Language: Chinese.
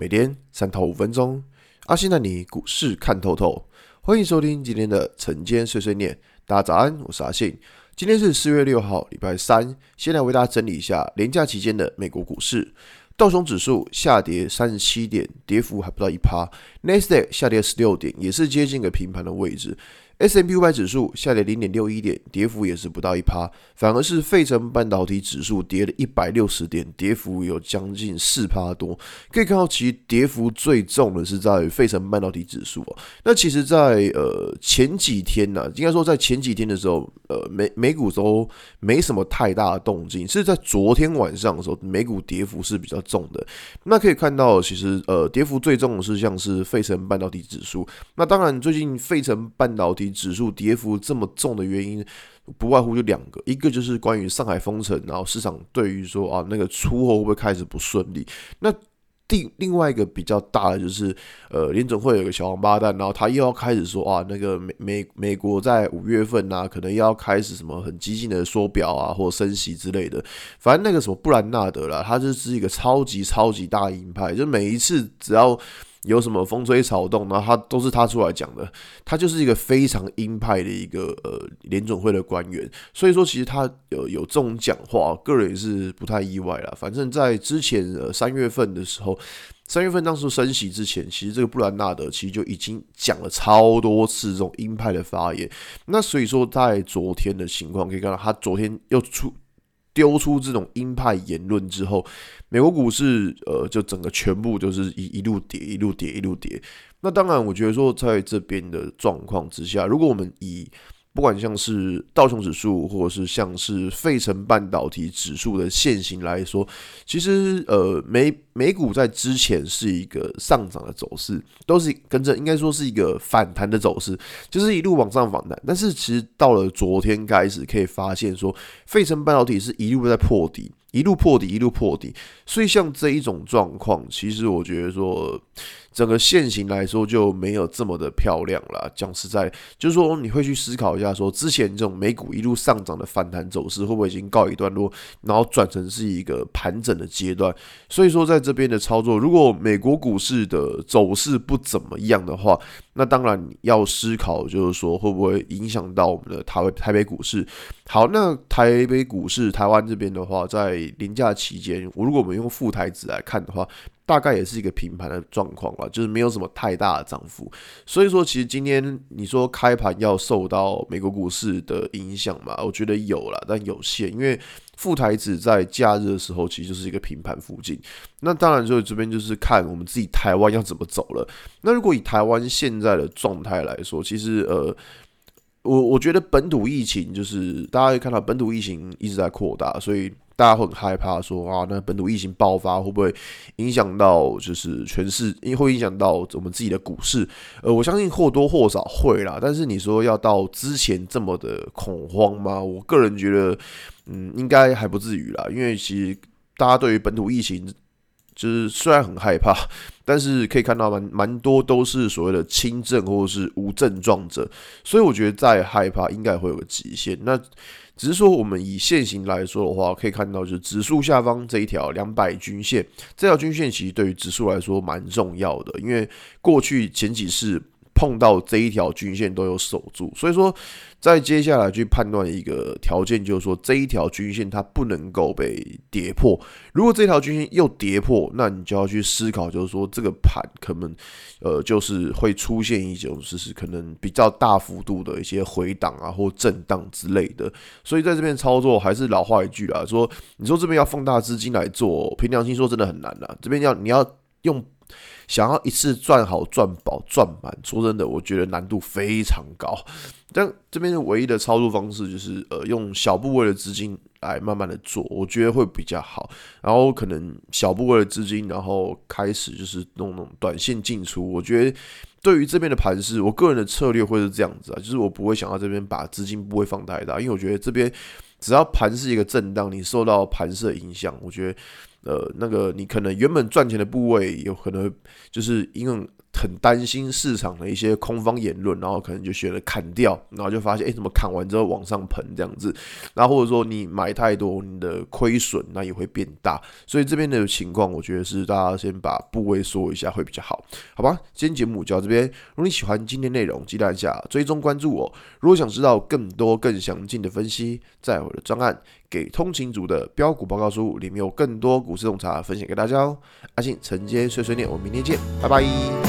每天三到五分钟，阿信带你股市看透透。欢迎收听今天的晨间碎碎念。大家早安，我是阿信。今天是四月六号，礼拜三。先来为大家整理一下连假期间的美国股市。道琼指数下跌三十七点，跌幅还不到一趴。纳斯达克下跌十六点，也是接近个平盘的位置。S&P 500指数下跌零点六一点，跌幅也是不到一趴，反而是费城半导体指数跌了一百六十点，跌幅有将近四趴多。可以看到，其跌幅最重的是在费城半导体指数啊。那其实在，呃前几天呢、应该说在前几天的时候，呃美美股都没什么太大的动静，是在昨天晚上的时候，美股跌幅是比较重的。那可以看到，其实呃跌幅最重的是像是费城半导体指数。那当然，最近费城半导体指数跌幅这么重的原因，不外乎就两个，一个就是关于上海封城，然后市场对于说啊那个出货会不会开始不顺利。那第另外一个比较大的就是，呃，联准会有个小王八蛋，然后他又要开始说啊，那个美美美国在五月份啊，可能又要开始什么很激进的缩表啊，或升息之类的。反正那个什么布兰纳德啦，他就是一个超级超级大鹰派，就每一次只要。有什么风吹草动，然后他都是他出来讲的，他就是一个非常鹰派的一个呃联准会的官员，所以说其实他有有这种讲话，个人也是不太意外啦。反正，在之前呃三月份的时候，三月份当时升息之前，其实这个布兰纳德其实就已经讲了超多次这种鹰派的发言。那所以说，在昨天的情况可以看到，他昨天又出。丢出这种鹰派言论之后，美国股市呃就整个全部就是一一路跌，一路跌，一路跌。那当然，我觉得说在这边的状况之下，如果我们以不管像是道琼指数，或者是像是费城半导体指数的线型来说，其实呃美美股在之前是一个上涨的走势，都是跟着应该说是一个反弹的走势，就是一路往上反弹。但是其实到了昨天开始，可以发现说费城半导体是一路在破底。一路破底，一路破底，所以像这一种状况，其实我觉得说，整个线型来说就没有这么的漂亮了。讲实在，就是说你会去思考一下，说之前这种美股一路上涨的反弹走势，会不会已经告一段落，然后转成是一个盘整的阶段？所以说，在这边的操作，如果美国股市的走势不怎么样的话，那当然要思考，就是说会不会影响到我们的台台北股市。好，那台北股市台湾这边的话，在连假期间，我如果我们用富台指来看的话，大概也是一个平盘的状况吧，就是没有什么太大的涨幅。所以说，其实今天你说开盘要受到美国股市的影响嘛，我觉得有啦，但有限，因为富台指在假日的时候其实就是一个平盘附近。那当然，就这边就是看我们自己台湾要怎么走了。那如果以台湾现在的状态来说，其实呃。我我觉得本土疫情就是大家会看到本土疫情一直在扩大，所以大家会很害怕说啊，那本土疫情爆发会不会影响到就是全市，因会影响到我们自己的股市？呃，我相信或多或少会啦，但是你说要到之前这么的恐慌吗？我个人觉得，嗯，应该还不至于啦，因为其实大家对于本土疫情。就是虽然很害怕，但是可以看到蛮蛮多都是所谓的轻症或者是无症状者，所以我觉得再害怕应该会有个极限。那只是说我们以线型来说的话，可以看到就是指数下方这一条两百均线，这条均线其实对于指数来说蛮重要的，因为过去前几次。碰到这一条均线都有守住，所以说在接下来去判断一个条件，就是说这一条均线它不能够被跌破。如果这条均线又跌破，那你就要去思考，就是说这个盘可能呃就是会出现一种就是可能比较大幅度的一些回档啊或震荡之类的。所以在这边操作还是老话一句啦，说你说这边要放大资金来做，凭良心说真的很难啦。这边要你要用。想要一次赚好、赚饱、赚满，说真的，我觉得难度非常高。但这边的唯一的操作方式就是，呃，用小部位的资金来慢慢的做，我觉得会比较好。然后可能小部位的资金，然后开始就是弄弄短线进出。我觉得对于这边的盘势，我个人的策略会是这样子啊，就是我不会想到这边把资金不会放太大，因为我觉得这边只要盘是一个震荡，你受到盘势的影响，我觉得。呃，那个你可能原本赚钱的部位有可能就是因为很担心市场的一些空方言论，然后可能就选择砍掉，然后就发现，哎，怎么砍完之后往上喷这样子，然后或者说你买太多，你的亏损那也会变大，所以这边的情况，我觉得是大家先把部位说一下会比较好，好吧？今天节目就到这边，如果你喜欢今天内容，记得按下追踪关注我。如果想知道更多更详尽的分析，在我的专案《给通勤族的标股报告书》里面有更多股市洞察分享给大家哦。阿信晨间碎碎念，我们明天见，拜拜。